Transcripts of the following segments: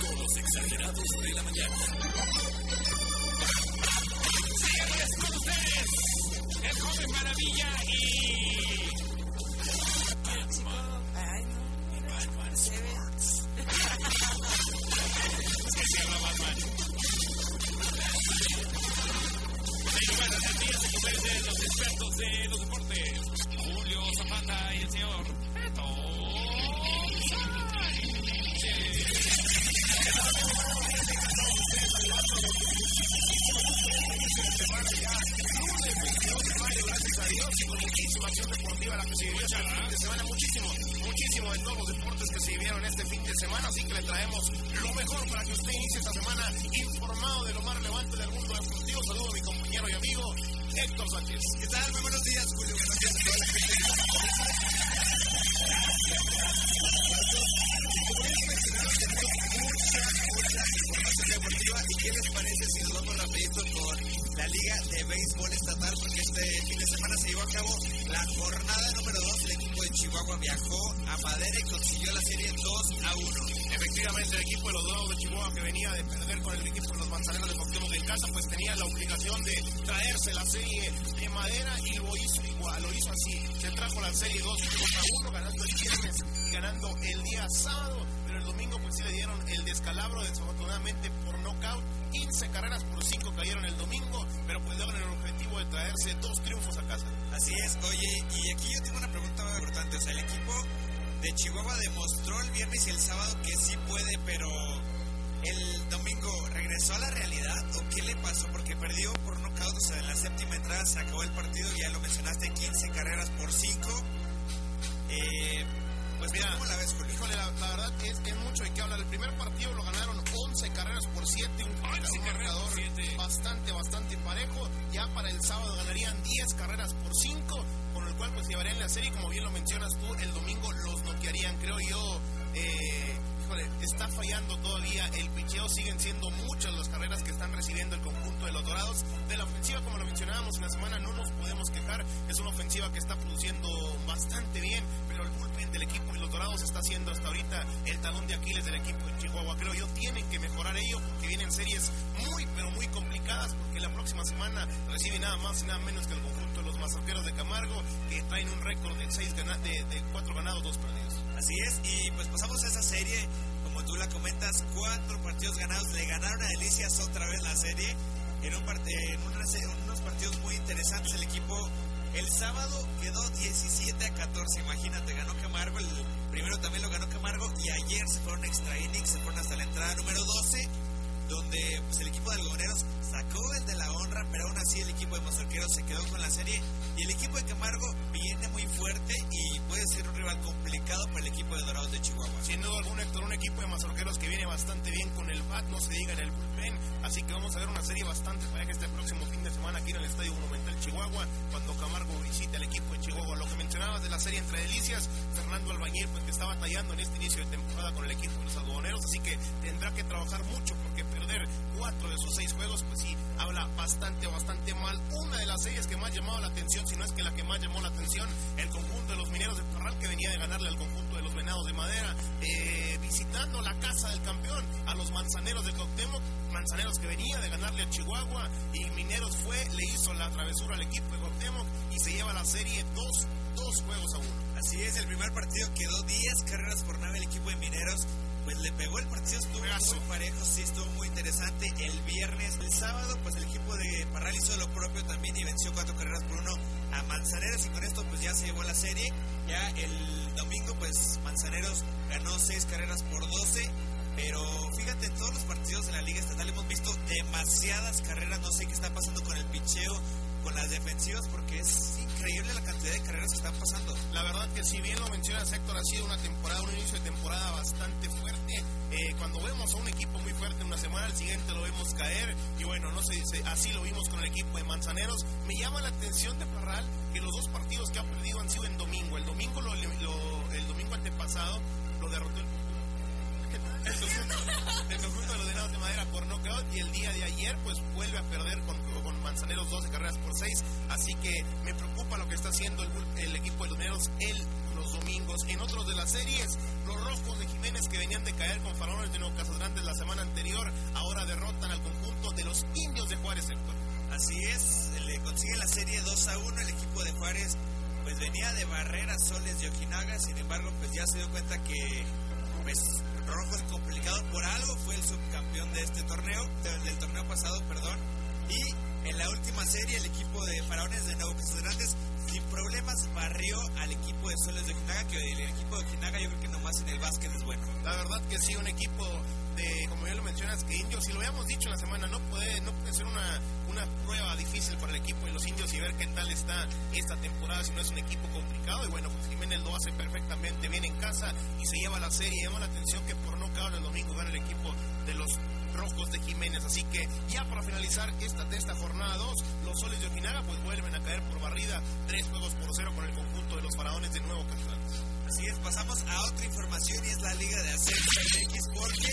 Con los exagerados de la mañana. Señores, con ustedes, el joven maravilla y. Batman. Se los expertos de los deportes: Julio Zapata y el señor gracias a Dios, y con muchísima acción deportiva la que se vivió este fin de semana, muchísimo, muchísimo de todos los deportes que se vivieron este fin de semana, así que le traemos lo mejor para que usted inicie esta semana informado de lo más relevante del mundo deportivo. Saludo a mi compañero y amigo Héctor Sánchez. ¿Qué tal? Muy buenos días, Julio. Buenos. Entonces, si nos vamos rapidito con la Liga de Béisbol Estatal, porque este fin de semana se llevó a cabo la jornada número 2. El equipo de Chihuahua viajó a Madera y consiguió la serie 2 a 1. Efectivamente, el equipo de los Dorados de Chihuahua, que venía de perder con el equipo de los Manzaneros de Coctemoc en casa, pues tenía la obligación de traerse la serie en Madera y lo hizo lo hizo así. Se trajo la serie 2 contra 1, ganando el viernes y ganando el día sábado el domingo pues sí le dieron el descalabro desafortunadamente por knockout, 15 carreras por 5 cayeron el domingo, pero pues logran el objetivo de traerse dos triunfos a casa. Así es, oye, y aquí yo tengo una pregunta importante, o sea, el equipo de Chihuahua demostró el viernes y el sábado que sí puede, pero el domingo regresó a la realidad o qué le pasó porque perdió por nocaut, o sea, en la séptima entrada se acabó el partido, ya lo mencionaste, 15 carreras por 5. Mira, la Híjole, la, la verdad es, es, mucho hay que hablar. El primer partido lo ganaron 11 carreras por 7, un, marcador bastante, bastante parejo. Ya para el sábado ganarían 10 carreras por 5, con el cual pues llevarían la serie, como bien lo mencionas tú, el domingo los noquearían, creo yo. Eh, está fallando todavía el picheo, siguen siendo muchas las carreras que están recibiendo el conjunto de los Dorados. De la ofensiva, como lo mencionábamos en la semana, no nos podemos quejar, es una ofensiva que está produciendo bastante bien, pero el bullpen del equipo y los Dorados está siendo hasta ahorita el talón de Aquiles del equipo de Chihuahua. Creo yo tienen que mejorar ello porque vienen series muy, pero muy complicadas, porque la próxima semana recibe nada más y nada menos que el conjunto de los Mazorqueros de Camargo, que traen un récord de, seis de, de cuatro ganados, dos perdidos. Así es, y pues pasamos a esa serie, como tú la comentas, cuatro partidos ganados, le ganaron a Delicias otra vez la serie, en, un unos partidos muy interesantes el equipo el sábado quedó 17 a 14, imagínate, ganó Camargo, el primero también lo ganó Camargo y ayer se fueron extra innings, se fueron hasta la entrada número 12, donde pues, el equipo de algodoneros sacó el de la honra, pero aún así el equipo de mazorqueros se quedó con la serie y el equipo de Camargo viene muy fuerte y puede ser un rival complicado para el equipo de Dorados de Chihuahua. Sin duda algún Héctor, un equipo de mazorqueros que viene bastante bien con el bat, no se diga en el bullpen, así que vamos a ver una serie bastante pareja este próximo fin de semana aquí en el Estadio Monumental Chihuahua, cuando Camargo visita al equipo de Chihuahua. Lo que mencionabas de la serie entre delicias, Fernando Albañil, pues que está batallando en este inicio de temporada con el equipo de los algodoneros, así que tendrá que trabajar mucho porque cuatro de sus seis juegos, pues sí, habla bastante, bastante mal. Una de las series que más llamaba la atención, si no es que la que más llamó la atención, el conjunto de los mineros de Parral, que venía de ganarle al conjunto de los venados de madera, eh, visitando la casa del campeón, a los manzaneros de Coctemoc, manzaneros que venía de ganarle a Chihuahua, y Mineros fue, le hizo la travesura al equipo de Coctemoc y se lleva la serie dos, dos juegos a uno. Así es, el primer partido quedó 10 carreras por nave el equipo de Mineros pues le pegó el partido, estuvo muy parejo, sí, estuvo muy interesante. El viernes, el sábado, pues el equipo de Parral hizo lo propio también y venció cuatro carreras por uno a Manzaneros y con esto pues ya se llevó la serie. Ya el domingo pues Manzaneros ganó seis carreras por doce. Pero fíjate, en todos los partidos de la Liga Estatal hemos visto demasiadas carreras. No sé qué está pasando con el picheo, con las defensivas, porque es de carreras que están pasando. La verdad que si bien lo menciona Héctor, ha sido una temporada, un inicio de temporada bastante fuerte. Eh, cuando vemos a un equipo muy fuerte una semana, al siguiente lo vemos caer. Y bueno, no sé, así lo vimos con el equipo de Manzaneros. Me llama la atención de Parral que los dos partidos que ha perdido han sido en domingo. El domingo, lo, el domingo antepasado, lo derrotó el el conjunto, de los denados de madera por knockout y el día de ayer pues vuelve a perder con, con Manzaneros 12 carreras por 6 así que me preocupa lo que está haciendo el, equipo de denados el los domingos. En otros de las series los rojos de Jiménez que venían de caer con Faraones de Nuevo Grandes la semana anterior ahora derrotan al conjunto de los indios de Juárez sector así es le consigue la serie 2 a 1 el equipo de Juárez pues venía de barrera Soles de Okinaga sin embargo pues ya se dio cuenta que pues Rojo es complicado por algo, fue el subcampeón de este torneo, del torneo pasado, perdón. Y en la última serie el equipo de Faraones de Nuevo Casas Grandes sin problemas barrió al equipo de Soles de Ojinaga, que el equipo de Ojinaga yo creo que nomás en el básquet es bueno. La verdad que sí, un equipo de, como ya lo mencionas, que Indios, si lo habíamos dicho la semana, no puede, no puede ser una, una prueba difícil para el equipo de los Indios y ver qué tal está esta temporada, si no es un equipo complicado. Y bueno, pues Jiménez lo hace perfectamente bien en casa y se lleva la serie. Llama la atención que por no caer el domingo gana el equipo de los rojos de Jiménez. Así que ya para finalizar esta, de esta jornada 2, los soles de Ojinaga pues vuelven a caer por barrida, tres juegos por cero con el conjunto de los faraones de nuevo Así es, pasamos a otra información y es la Liga de Ascenso MX porque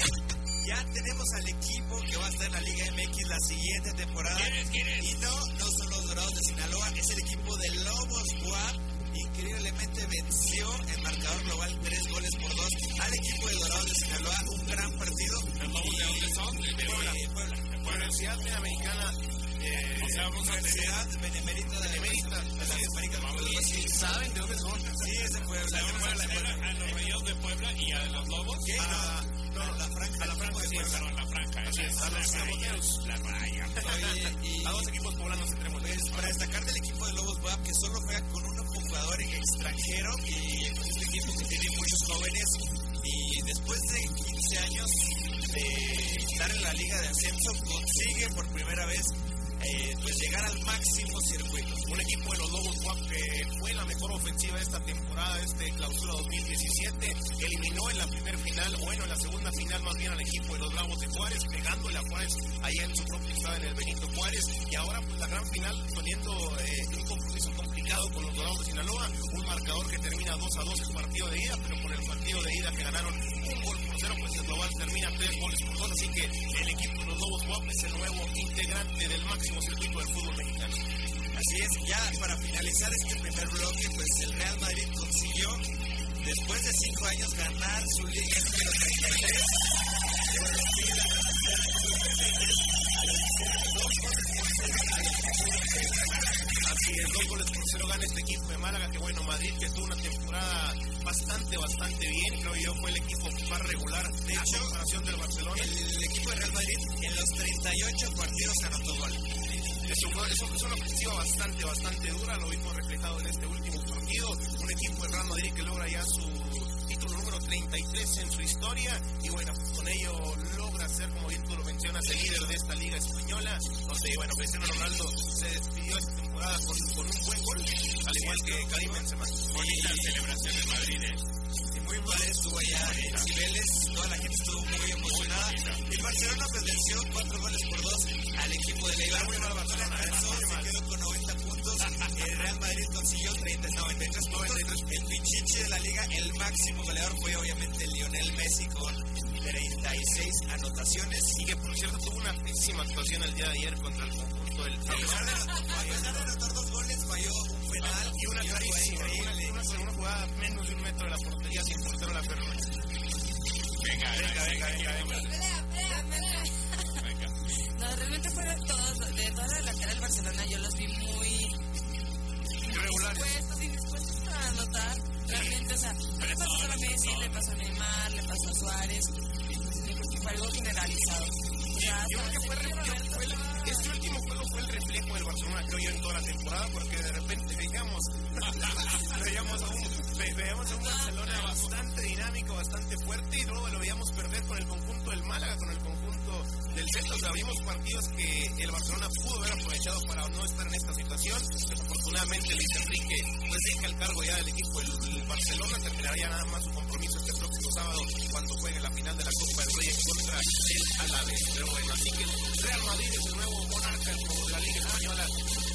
ya tenemos al equipo que va a estar en la Liga MX la siguiente temporada. Y no, no son los Dorados de Sinaloa, es el equipo de Lobos Guap. Increíblemente venció en marcador global tres goles por dos al equipo de Dorados de Sinaloa. Un gran partido. ¿El Lobos de dónde son? De Puebla. Puebla. Universidad eh, o sea, vamos a Universidad Benemérita de Benemérita. ¿Y saben de dónde son? Sí, es de Puebla. A los rayados de Puebla y a los lobos. A, no, la franja. A la franja sí, perdón, la franja. Así es, a los saboteros. La raya. A dos equipos poblanos entremos. Pues, para destacar del equipo de Lobos WAP, que solo juega con un jugador extranjero, y este equipo que tiene muchos jóvenes, y después de 15 años de estar en la Liga de Ascenso, consigue por primera vez eh, pues llegar al máximo circuito. Un equipo de los Lobos Guap que fue la mejor ofensiva de esta temporada, este clausura 2017, eliminó en la primer final, bueno, en la segunda final más bien al equipo de los Bravos de Juárez, pegándole a Juárez allá en su propio estado en el Benito Juárez, y ahora pues la gran final poniendo eh, un compromiso complicado con los Dorados de Sinaloa, un marcador que termina 2 a 2 el partido de ida, pero por el partido de ida que ganaron un gol por cero, pues el global termina 3 goles por 2, así que el equipo de los Lobos Guap es el nuevo integrante del máximo del fútbol mexicano. Así es, ya para finalizar este primer bloque, pues el Real Madrid consiguió, después de cinco años, ganar su Liga número 33. Así es, dos goles por cero gana este equipo de Málaga, que bueno, Madrid que tuvo una temporada bastante, bastante bien, creo yo fue el equipo más regular de hecho, comparación del Barcelona. El, equipo de Real Madrid en los 38 partidos anotó gol. Eso eso fue una ofensiva bastante, bastante dura, lo vimos reflejado en este último partido. Un equipo de Real Madrid que logra ya su título número 33 en su historia y bueno, pues con ello logra ser, como bien tú lo mencionas, el líder de esta liga española, donde bueno, Cristiano Ronaldo se despidió esta temporada con, con un buen gol, al igual que Karim Benzema. Bonita estuvo allá en Cibeles, toda la gente estuvo muy emocionada. El Barcelona venció cuatro goles por dos al equipo de Leibar. Muy mal Barcelona, se quedó con 90 puntos. El Real Madrid consiguió 30, 93 puntos. El pichichi de la liga, el máximo goleador fue obviamente Lionel Messi con 36 anotaciones. Y que por cierto tuvo una pésima actuación el día de ayer contra el conjunto del A pesar de anotar dos goles, falló y una clarísima, una, una jugada menos de un metro de la portería sin portero la perro. Venga, venga, venga, venga. venga. No, realmente fueron todos, de toda la delantera del Barcelona, yo los vi muy. Indispuestos, indispuestos a anotar. Realmente, o sea, le pasó a Messi, le pasó a Neymar, le pasó a Suárez. Fue algo generalizado. Yo creo que fue, juego fue el reflejo del Barcelona, creo yo, en toda la temporada, porque de repente veíamos, veíamos, a un, Barcelona bastante dinámico, bastante fuerte, y luego lo veíamos perder con el conjunto del Málaga, con el conjunto del Celta. O sea, vimos partidos que el Barcelona pudo haber aprovechado para no estar en esta situación. Desafortunadamente, Luis Enrique pues deja el cargo ya del equipo del Barcelona, terminará ya nada más su compromiso este sábado cuando juegue la final de la Copa del Rey contra el Alavés. Pero bueno, así que Real Madrid es el nuevo monarca de la Liga Española.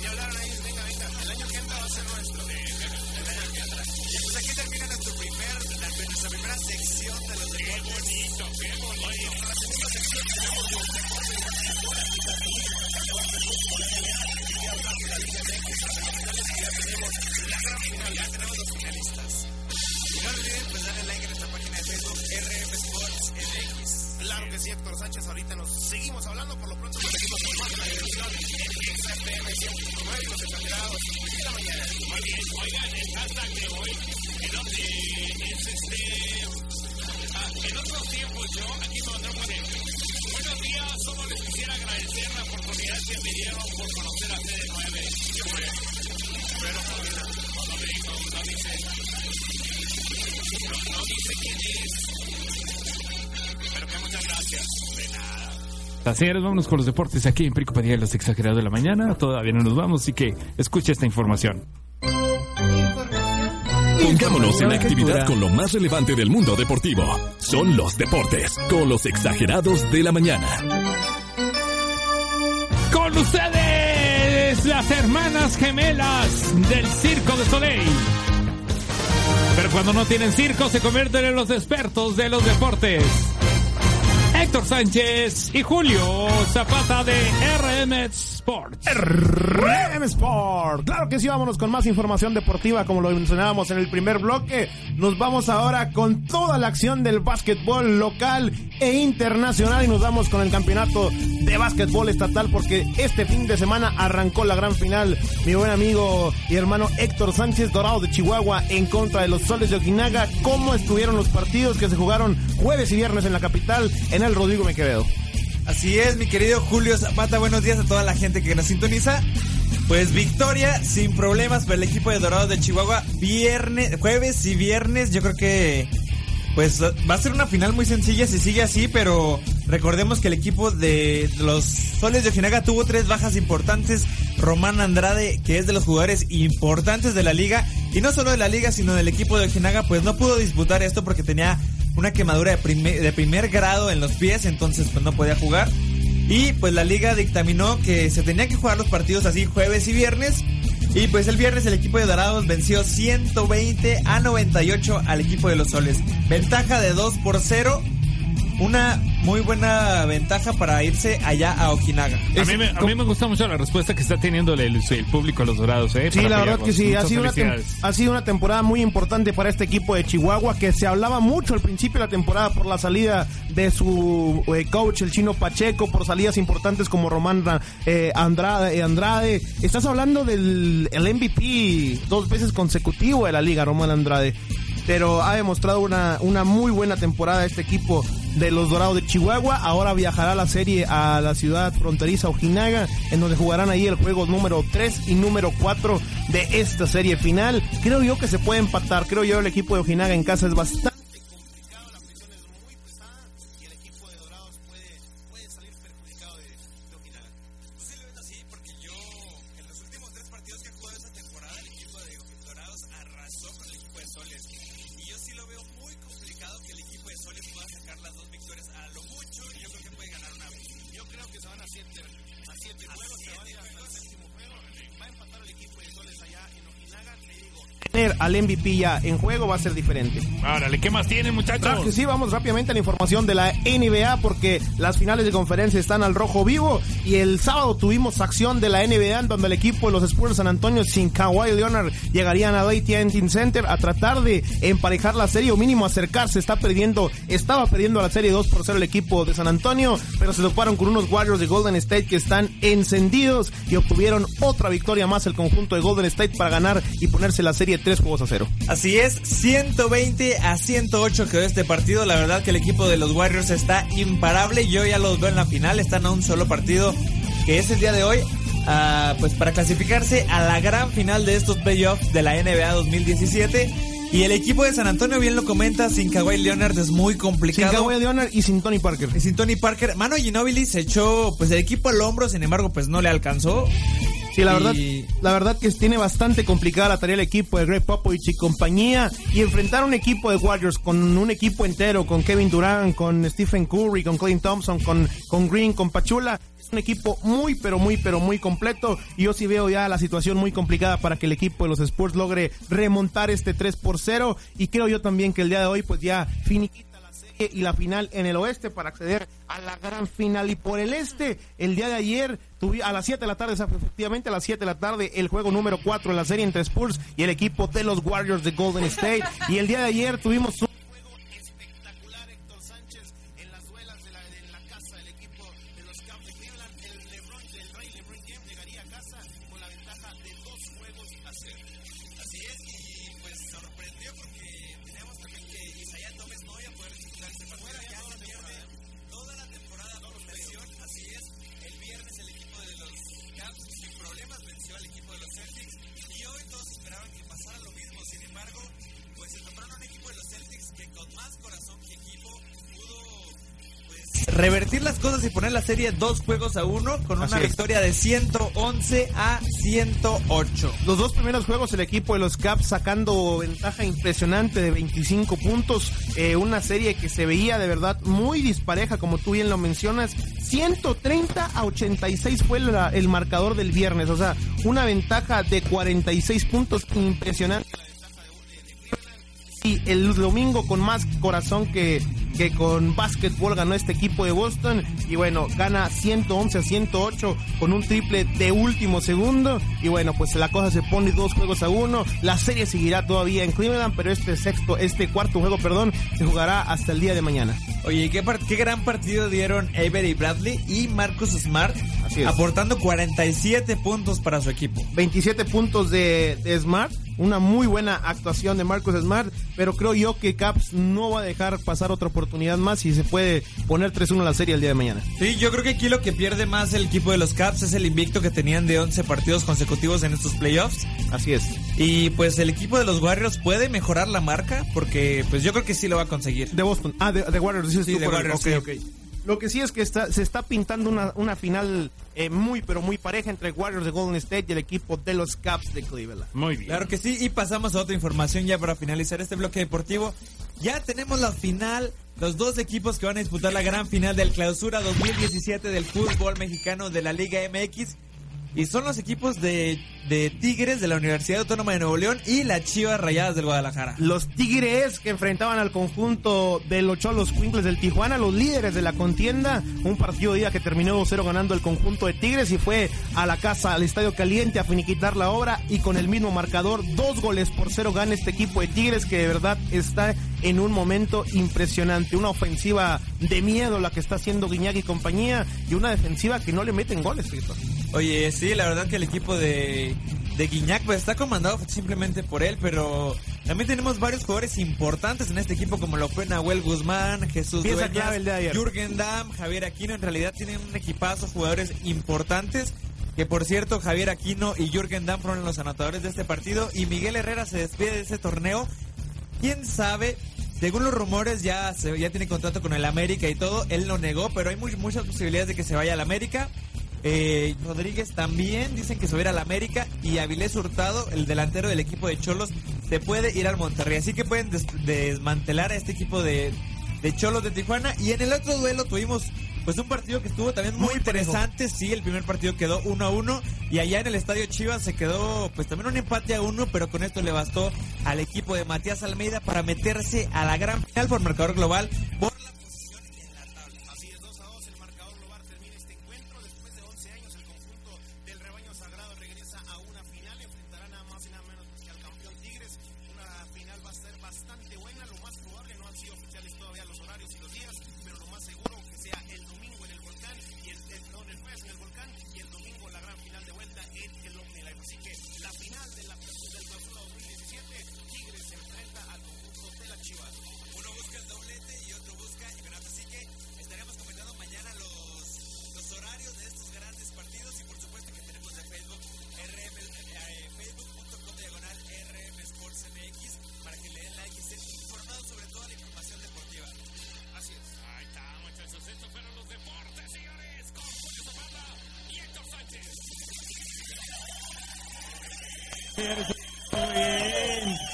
Y hablaron ahí, venga, venga, el año que entra va a ser nuestro. El año que entra. Y pues aquí termina nuestro primer, la- nuestra primera sección de los Qué bonito, qué bonito. No olviden pues darle like en nuestra página de Facebook RM Sports MX. Claro que sí, Héctor Sánchez. Ahorita nos seguimos hablando. Por lo pronto, nos seguimos la dirección en XFM 100.9 y los exagerados. Y la mañana. Muy bien, oigan, el hashtag de hoy, en este. ah, otros tiempos yo, aquí me mandó un de. Buenos días, solo les quisiera agradecer la oportunidad que me dieron por conocer a CD9. ¿Qué fue? Pero Paulina, no me dijo, no dice. No, no dice quién es. Pero que muchas gracias. De nada. Señores, vámonos con los deportes aquí en Perico Padilla, los exagerados de la mañana. Todavía no nos vamos, así que escuche esta información. Pongámonos en actividad con lo más relevante del mundo deportivo. Son los deportes, con los exagerados de la mañana. Con ustedes, las hermanas gemelas del Circo de Soleil. Pero cuando no tienen circo, se convierten en los expertos de los deportes. Héctor Sánchez y Julio Zapata de RM Sports. RM Sport. Claro que sí, vámonos con más información deportiva, como lo mencionábamos en el primer bloque. Nos vamos ahora con toda la acción del básquetbol local e internacional y nos vamos con el campeonato de básquetbol estatal porque este fin de semana arrancó la gran final. Mi buen amigo y hermano Héctor Sánchez Dorado de Chihuahua en contra de los Soles de Okinaga. ¿Cómo estuvieron los partidos que se jugaron jueves y viernes en la capital en el Rodrigo Mequevedo? Así es, mi querido Julio Zapata, buenos días a toda la gente que nos sintoniza. Pues victoria sin problemas para el equipo de Dorados de Chihuahua, viernes, jueves y viernes, yo creo que pues va a ser una final muy sencilla si sigue así, pero recordemos que el equipo de los Soles de Ojinaga tuvo tres bajas importantes, Román Andrade, que es de los jugadores importantes de la liga, y no solo de la liga, sino del equipo de Ojinaga, pues no pudo disputar esto porque tenía una quemadura de primer, grado en los pies, entonces pues no podía jugar. Y pues la liga dictaminó que se tenían que jugar los partidos así jueves y viernes. Y pues el viernes el equipo de Dorados venció 120 a 98 al equipo de los Soles. Ventaja de 2 por 0. Una muy buena ventaja para irse allá a Okinaga. A mí, me, a mí me gusta mucho la respuesta que está teniendo el, el público de los dorados, ¿eh? Sí, Para la verdad que sí, ha sido, una ha sido una temporada muy importante para este equipo de Chihuahua que se hablaba mucho al principio de la temporada por la salida de su eh, coach, el chino Pacheco, por salidas importantes como Román eh, Andrade, eh, Andrade. Estás hablando del el MVP dos veces consecutivo de la liga, Román Andrade. Pero ha demostrado una, una muy buena temporada este equipo de los Dorados de Chihuahua. Ahora viajará la serie a la ciudad fronteriza Ojinaga, en donde jugarán ahí el juego número 3 y número 4 de esta serie final. Creo yo que se puede empatar. Creo yo el equipo de Ojinaga en casa es bastante juegos, se va a el juego. Va a empatar el equipo de Soles allá Tener al MVP ya en juego va a ser diferente. Árale, ¿qué más tienen, Claro que muchachos? sí, vamos rápidamente a la información de la NBA porque las finales de conferencia están al rojo vivo y el sábado tuvimos acción de la NBA en donde el equipo de los Spurs de San Antonio sin Kawhi Leonard llegarían a AT&T Center a tratar de emparejar la serie o mínimo acercarse. Está perdiendo, estaba perdiendo la serie 2 por 0 el equipo de San Antonio, pero se toparon con unos Warriors de Golden State que están encendidos y obtuvieron otra victoria más el conjunto de Golden State para ganar y ponerse la serie 3 juegos a 0. Así es, 120 a 108 quedó este partido. La verdad que el equipo de los Warriors está imparable. Yo ya los veo en la final, están a un solo partido que es el día de hoy, ah, pues para clasificarse a la gran final de estos playoffs de la NBA 2017. Y el equipo de San Antonio, bien lo comenta, sin Kawhi Leonard es muy complicado. Sin Kawhi Leonard y sin Tony Parker. Y sin Tony Parker. Mano Ginobili se echó pues el equipo al hombro, sin embargo pues no le alcanzó. Sí, la Y- verdad, la verdad que tiene bastante complicada la tarea el equipo de Greg Popovich y compañía y enfrentar un equipo de Warriors con un equipo entero, con Kevin Durant, con Stephen Curry, con Clay Thompson, con, con Green, con Pachula. Es un equipo muy, pero muy, pero muy completo y yo sí veo ya la situación muy complicada para que el equipo de los Spurs logre remontar este 3 por 0 y creo yo también que el día de hoy pues ya finiquita y la final en el oeste para acceder a la gran final. Y por el este, el día de ayer, a las 7 de la tarde, efectivamente a las 7 de la tarde, el juego número 4 en la serie entre Spurs y el equipo de los Warriors de Golden State. Y el día de ayer tuvimos revertir las cosas y poner la serie dos juegos a uno con una es. victoria de 111 a 108. Los dos primeros juegos el equipo de los Caps sacando ventaja impresionante de 25 puntos, eh, una serie que se veía de verdad muy dispareja como tú bien lo mencionas, 130 a 86 fue la- el marcador del viernes, o sea, una ventaja de 46 puntos impresionante. Y el domingo con más corazón que, que con básquetbol ganó este equipo de Boston. Y bueno, gana 111 a 108 con un triple de último segundo. Y bueno, pues la cosa se pone dos juegos a uno. La serie seguirá todavía en Cleveland, pero este sexto, este cuarto juego, perdón, se jugará hasta el día de mañana. Oye, ¿qué, qué gran partido dieron Avery Bradley y Marcus Smart, Así es. aportando 47 puntos para su equipo. 27 puntos de, de Smart. Una muy buena actuación de Marcus Smart, pero creo yo que Caps no va a dejar pasar otra oportunidad más y se puede poner 3-1 la serie el día de mañana. Sí, yo creo que aquí lo que pierde más el equipo de los Caps es el invicto que tenían de 11 partidos consecutivos en estos playoffs. Así es. Y pues el equipo de los Warriors puede mejorar la marca porque pues yo creo que sí lo va a conseguir. De Boston. Ah, de, de Warriors. Sí, de Warriors, ok, sí. ok. Lo que sí es que está, se está pintando una, una final eh, muy, pero muy pareja entre Warriors de Golden State y el equipo de los Caps de Cleveland. Muy bien. Claro que sí, y pasamos a otra información ya para finalizar este bloque deportivo. Ya tenemos la final, los dos equipos que van a disputar la gran final del Clausura 2017 del fútbol mexicano de la Liga MX. Y son los equipos de, Tigres de la Universidad Autónoma de Nuevo León y las Chivas Rayadas del Guadalajara. Los Tigres que enfrentaban al conjunto de los Cholos Quinkles del Tijuana, los líderes de la contienda. Un partido de día que terminó 2-0 ganando el conjunto de Tigres y fue a la casa, al Estadio Caliente, a finiquitar la obra. Y con el mismo marcador, dos goles por cero gana este equipo de Tigres que de verdad está en un momento impresionante. Una ofensiva de miedo la que está haciendo Guiñac y compañía y una defensiva que no le meten goles. Cristo. Oye, sí, la verdad que el equipo de, de Guiñac pues, está comandado simplemente por él, pero también tenemos varios jugadores importantes en este equipo, como lo fue Nahuel Guzmán, Jesús Pieza Dueñas. Jürgen Damm, Javier Aquino. En realidad tienen un equipazo, jugadores importantes. Que por cierto, Javier Aquino y Jürgen Damm fueron los anotadores de este partido. Y Miguel Herrera se despide de este torneo. Quién sabe, según los rumores, ya, se, ya tiene contrato con el América y todo. Él lo negó, pero hay muy- muchas posibilidades de que se vaya al América. Eh, Rodríguez también dicen que se va a ir al América y Avilés Hurtado, el delantero del equipo de Cholos, se puede ir al Monterrey. Así que pueden des- desmantelar a este equipo de, de Cholos de Tijuana. Y en el otro duelo tuvimos pues un partido que estuvo también muy, Muy parejo. interesante. Sí, el primer partido quedó 1 a 1 y allá en el estadio Chivas se quedó pues también un empate a 1, pero con esto le bastó al equipo de Matías Almeida para meterse a la gran final por marcador global. Por la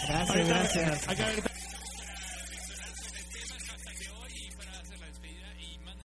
Gracias, gracias.